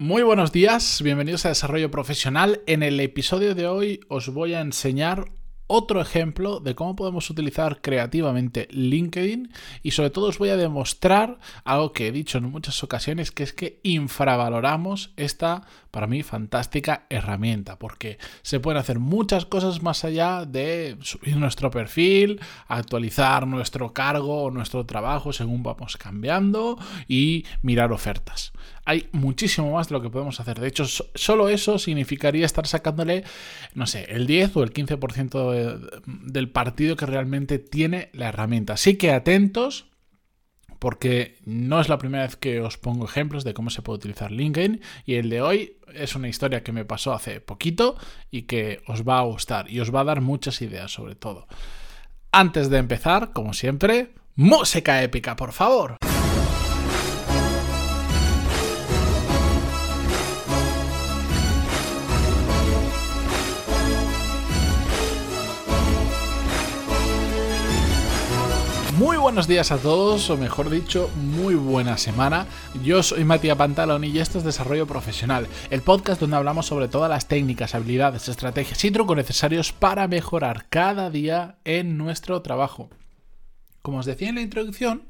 Muy buenos días, bienvenidos a Desarrollo Profesional. En el episodio de hoy os voy a enseñar otro ejemplo de cómo podemos utilizar creativamente LinkedIn y sobre todo os voy a demostrar algo que he dicho en muchas ocasiones, que es que infravaloramos esta, para mí, fantástica herramienta, porque se pueden hacer muchas cosas más allá de subir nuestro perfil, actualizar nuestro cargo o nuestro trabajo según vamos cambiando y mirar ofertas hay muchísimo más de lo que podemos hacer. De hecho, solo eso significaría estar sacándole, no sé, el 10 o el 15% del partido que realmente tiene la herramienta. Así que atentos porque no es la primera vez que os pongo ejemplos de cómo se puede utilizar LinkedIn y el de hoy es una historia que me pasó hace poquito y que os va a gustar y os va a dar muchas ideas sobre todo. Antes de empezar, como siempre, música épica, por favor. Muy buenos días a todos, o mejor dicho, muy buena semana. Yo soy Matías Pantalón y esto es Desarrollo Profesional, el podcast donde hablamos sobre todas las técnicas, habilidades, estrategias y trucos necesarios para mejorar cada día en nuestro trabajo. Como os decía en la introducción,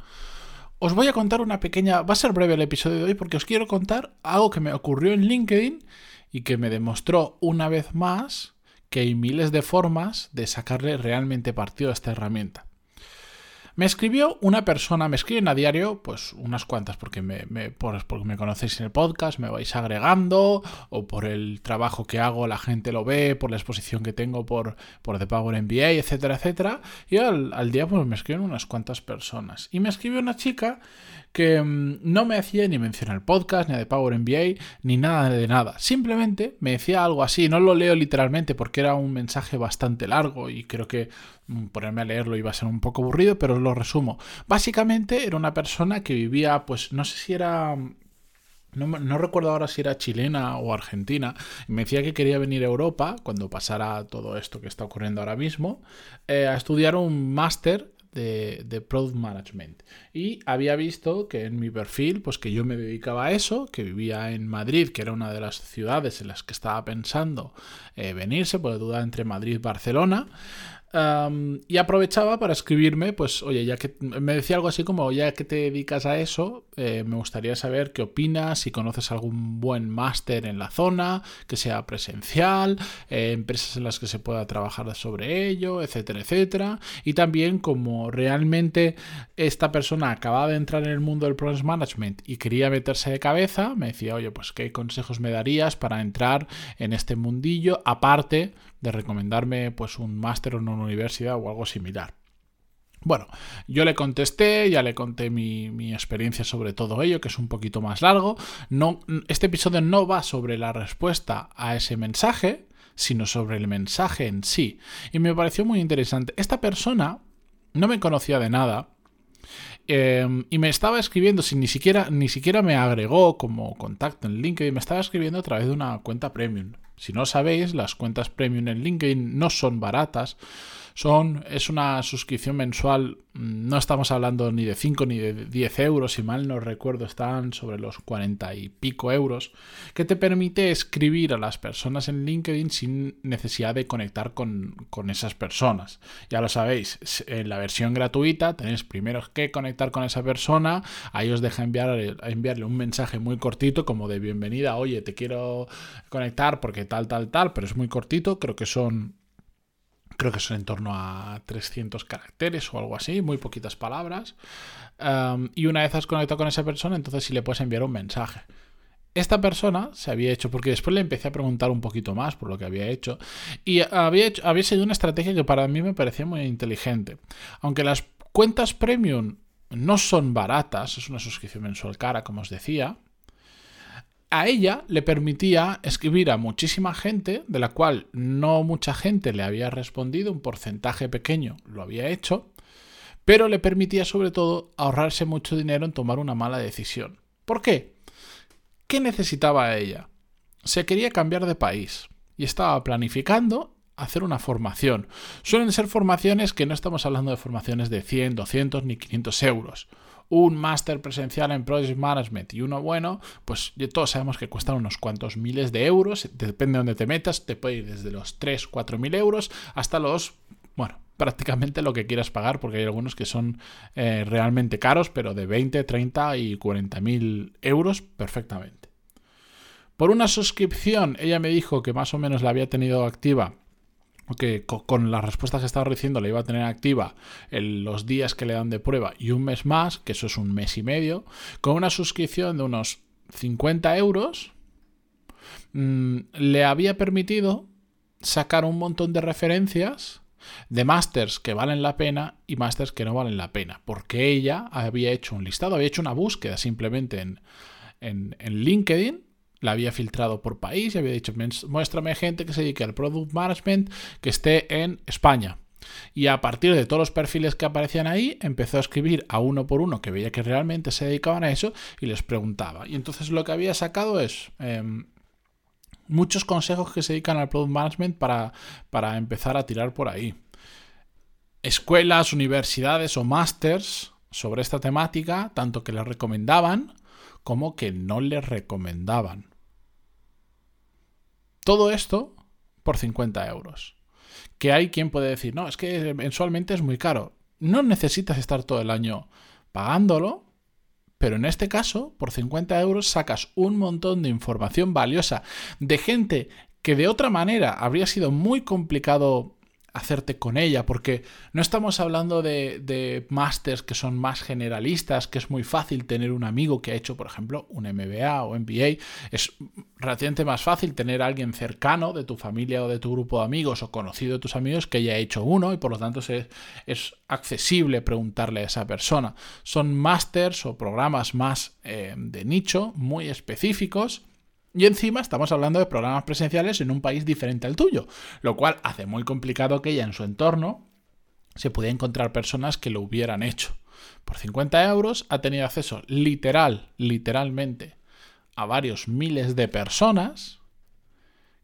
os voy a contar una pequeña... Va a ser breve el episodio de hoy porque os quiero contar algo que me ocurrió en LinkedIn y que me demostró una vez más que hay miles de formas de sacarle realmente partido a esta herramienta. Me escribió una persona, me escriben a diario, pues unas cuantas, porque me, porque me conocéis en el podcast, me vais agregando, o por el trabajo que hago la gente lo ve, por la exposición que tengo por, por The Power MBA, etcétera, etcétera. Y al, al día pues me escriben unas cuantas personas. Y me escribió una chica que mm, no me hacía ni mencionar el podcast, ni de Power MBA, ni nada de nada. Simplemente me decía algo así, no lo leo literalmente porque era un mensaje bastante largo y creo que mm, ponerme a leerlo iba a ser un poco aburrido, pero os lo resumo. Básicamente era una persona que vivía, pues no sé si era no, recuerdo ahora si era chilena o argentina. Me decía que quería venir a Europa, cuando pasara todo esto que está ocurriendo ahora mismo, eh, a estudiar un máster de, Product Management. Y había visto que en mi perfil, pues que yo me dedicaba a eso, que vivía en Madrid, que era una de las ciudades en las que estaba pensando eh, venirse, por duda entre Madrid y Barcelona y aprovechaba para escribirme, pues, oye, ya que me decía algo así como, ya que te dedicas a eso, eh, me gustaría saber qué opinas, si conoces algún buen máster en la zona, que sea presencial, eh, empresas en las que se pueda trabajar sobre ello, etcétera, etcétera. Y también como realmente esta persona acababa de entrar en el mundo del Project Management y quería meterse de cabeza, me decía, oye, pues, ¿qué consejos me darías para entrar en este mundillo? Aparte, de recomendarme pues un máster en universidad o algo similar. Bueno, yo le contesté, ya le conté mi, experiencia sobre todo ello, que es un poquito más largo. No, este episodio no va sobre la respuesta a ese mensaje, sino sobre el mensaje en sí. Y me pareció muy interesante. Esta persona no me conocía de nada. Em, y me estaba escribiendo, sin ni siquiera, ni siquiera me agregó como contacto en LinkedIn, me estaba escribiendo a través de una cuenta premium. Si no sabéis, las cuentas premium en LinkedIn no son baratas. Son, es una suscripción mensual, no estamos hablando ni de 5 ni de 10 euros, si mal no recuerdo, están sobre los 40 y pico euros, que te permite escribir a las personas en LinkedIn sin necesidad de conectar con, esas personas. Ya lo sabéis, en la versión gratuita tenéis primero que conectar con esa persona, ahí os deja enviar, enviarle un mensaje muy cortito como de bienvenida, oye, te quiero conectar porque tal, tal, tal, pero es muy cortito, creo que son creo que son en torno a 300 caracteres o algo así, muy poquitas palabras. y una vez has conectado con esa persona, entonces sí le puedes enviar un mensaje. Esta persona se había hecho, porque después le empecé a preguntar un poquito más por lo que había hecho, y había, había sido una estrategia que para mí me parecía muy inteligente. Aunque las cuentas premium no son baratas, es una suscripción mensual cara, como os decía, a ella le permitía escribir a muchísima gente, de la cual no mucha gente le había respondido, un porcentaje pequeño lo había hecho, pero le permitía sobre todo ahorrarse mucho dinero en tomar una mala decisión. ¿Por qué? ¿Qué necesitaba ella? Se quería cambiar de país y estaba planificando hacer una formación. Suelen ser formaciones que no estamos hablando de formaciones de 100, 200 ni 500 euros un máster presencial en Project Management y uno bueno, pues todos sabemos que cuestan unos cuantos miles de euros, depende de dónde te metas, te puede ir desde los 3, 4 mil euros hasta los, bueno, prácticamente lo que quieras pagar, porque hay algunos que son eh, realmente caros, pero de 20, 30 y 40 mil euros perfectamente. Por una suscripción, ella me dijo que más o menos la había tenido activa que con las respuestas que estaba recibiendo la iba a tener activa en los días que le dan de prueba y un mes más, que eso es un mes y medio, con una suscripción de unos 50 euros, mm, le había permitido sacar un montón de referencias de másters que valen la pena y másters que no valen la pena, porque ella había hecho un listado, había hecho una búsqueda simplemente en, en, en LinkedIn la había filtrado por país y había dicho, muéstrame gente que se dedique al product management que esté en España. Y a partir de todos los perfiles que aparecían ahí, empezó a escribir a uno por uno que veía que realmente se dedicaban a eso y les preguntaba. Y entonces lo que había sacado es em, muchos consejos que se dedican al product management para, para empezar a tirar por ahí. Escuelas, universidades o másters sobre esta temática, tanto que les recomendaban como que no les recomendaban. Todo esto por 50 euros. Que hay quien puede decir, no, es que mensualmente es muy caro. No necesitas estar todo el año pagándolo, pero en este caso, por 50 euros sacas un montón de información valiosa de gente que de otra manera habría sido muy complicado hacerte con ella, porque no estamos hablando de, de másters que son más generalistas, que es muy fácil tener un amigo que ha hecho, por ejemplo, un MBA o MBA. Es relativamente más fácil tener a alguien cercano de tu familia o de tu grupo de amigos o conocido de tus amigos que haya hecho uno y por lo tanto es, es accesible preguntarle a esa persona. Son másters o programas más eh, de nicho, muy específicos y encima estamos hablando de programas presenciales en un país diferente al tuyo, lo cual hace muy complicado que ella en su entorno se pudiera encontrar personas que lo hubieran hecho. Por 50 euros ha tenido acceso literal, literalmente, a varios miles de personas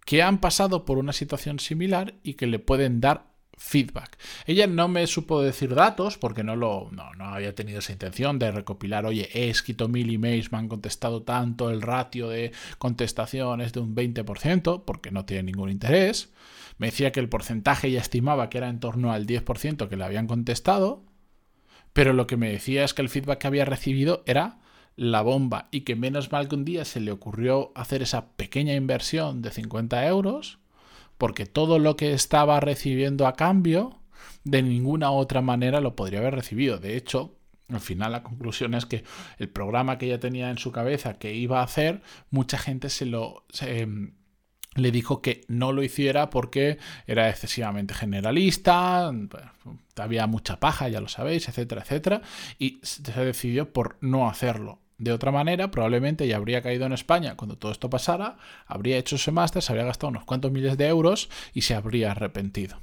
que han pasado por una situación similar y que le pueden dar feedback. Ella no me supo decir datos porque no lo no, había tenido esa intención de recopilar, oye, he escrito mil emails, me han contestado tanto, el ratio de contestación es de un 20%, porque no tiene ningún interés. Me decía que el porcentaje ya estimaba que era en torno al 10% que le habían contestado, pero lo que me decía es que el feedback que había recibido era la bomba y que menos mal que un día se le ocurrió hacer esa pequeña inversión de 50 euros porque todo lo que estaba recibiendo a cambio, de ninguna otra manera lo podría haber recibido. De hecho, al final la conclusión es que el programa que ella tenía en su cabeza que iba a hacer, mucha gente se lo... Em, le dijo que no lo hiciera porque era excesivamente generalista, había mucha paja, ya lo sabéis, etcétera, etcétera, y se decidió por no hacerlo. De otra manera, probablemente ya habría caído en España cuando todo esto pasara, habría hecho ese máster, se habría gastado unos cuantos miles de euros y se habría arrepentido.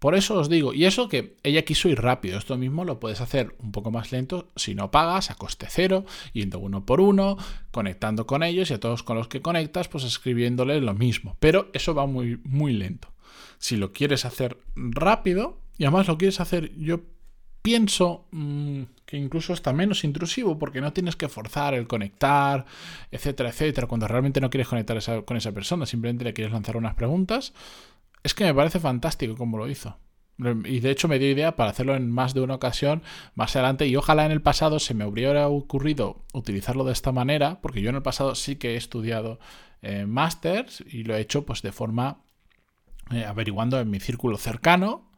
Por eso os digo, y eso que ella quiso ir rápido, esto mismo lo puedes hacer un poco más lento si no pagas, a coste cero, yendo uno por uno, conectando con ellos y a todos con los que conectas, pues escribiéndoles lo mismo. Pero eso va muy, muy lento. Si lo quieres hacer rápido, y además lo quieres hacer, yo pienso mm, que incluso está menos intrusivo porque no tienes que forzar el conectar, etcétera, etcétera, cuando realmente no quieres conectar con esa persona, simplemente le quieres lanzar unas preguntas. Es que me parece fantástico como lo hizo. Y de hecho me dio idea para hacerlo en más de una ocasión más adelante y ojalá en el pasado se me hubiera ocurrido utilizarlo de esta manera, porque yo en el pasado sí que he estudiado eh, y lo he hecho pues de forma eh, averiguando en mi círculo cercano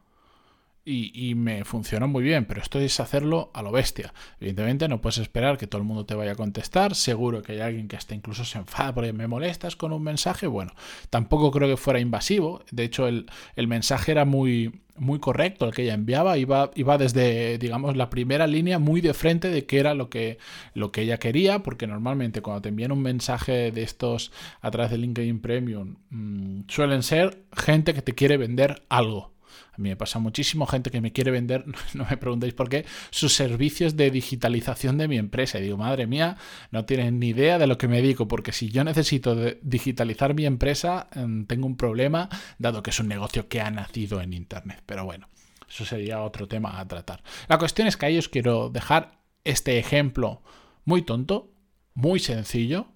y, me funcionó muy bien, pero esto es hacerlo a lo bestia. Evidentemente no puedes esperar que todo el mundo te vaya a contestar, seguro que hay alguien que hasta incluso se enfada porque me molestas con un mensaje, bueno, tampoco creo que fuera invasivo, de hecho el, mensaje era muy, muy correcto, el que ella enviaba, iba, iba desde, digamos, la primera línea muy de frente de qué era lo que, lo que ella quería, porque normalmente cuando te envían un mensaje de estos a través de LinkedIn Premium, mm, suelen ser gente que te quiere vender algo a mí me pasa muchísimo gente que me quiere vender, no me preguntéis por qué, sus servicios de digitalización de mi empresa. Y digo, madre mía, no tienen ni idea de lo que me dedico, porque si yo necesito digitalizar mi empresa, em, tengo un problema, dado que es un negocio que ha nacido en Internet. Pero bueno, eso sería otro tema a tratar. La cuestión es que a ellos quiero dejar este ejemplo muy tonto, muy sencillo,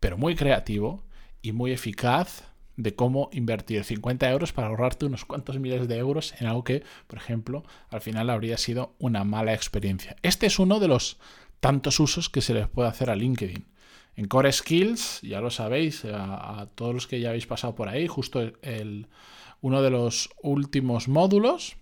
pero muy creativo y muy eficaz de cómo invertir 50 euros para ahorrarte unos cuantos miles de euros en algo que, por ejemplo, al final habría sido una mala experiencia. Este es uno de los tantos usos que se les puede hacer a LinkedIn. En Core Skills, ya lo sabéis, a, todos los que ya habéis pasado por ahí, justo el, uno de los últimos módulos,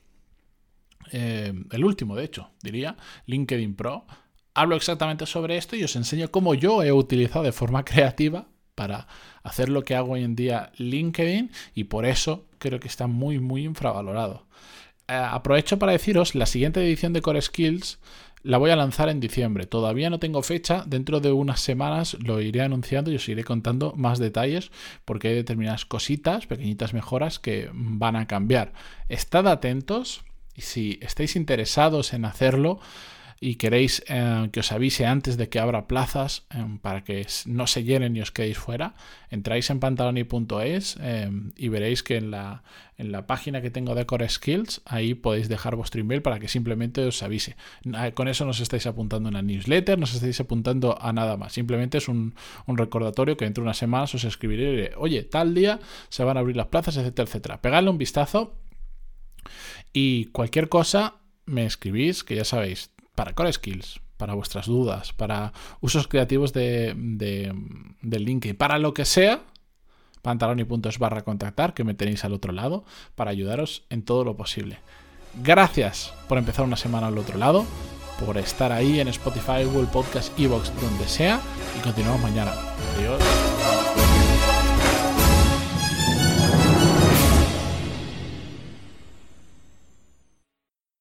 eh, el último de hecho, diría, LinkedIn Pro, hablo exactamente sobre esto y os enseño cómo yo he utilizado de forma creativa para hacer lo que hago hoy en día LinkedIn y por eso creo que está muy muy infravalorado. Eh, aprovecho para deciros, la siguiente edición de Core Skills la voy a lanzar en diciembre. Todavía no tengo fecha. Dentro de unas semanas lo iré anunciando y os iré contando más detalles porque hay determinadas cositas, pequeñitas mejoras que van a cambiar. Estad atentos y si estáis interesados en hacerlo, y queréis eh, que os avise antes de que abra plazas eh, para que no se llenen y os quedéis fuera, entráis en pantaloni.es eh, y veréis que en la, en la página que tengo de Core Skills, ahí podéis dejar vuestro email para que simplemente os avise. Con eso no os estáis apuntando a una newsletter, no os estáis apuntando a nada más. Simplemente es un, recordatorio que dentro de unas semanas os escribiré y diré, oye, tal día se van a abrir las plazas, etcétera, etcétera. Pegadle un vistazo y cualquier cosa me escribís, que ya sabéis, para Core Skills, para vuestras dudas, para usos creativos de, de, LinkedIn, para lo que sea, pantaloni.es barra contactar, que me tenéis al otro lado, para ayudaros en todo lo posible. Gracias por empezar una semana al otro lado, por estar ahí en Spotify, Google Podcast, Evox, donde sea, y continuamos mañana. Adiós.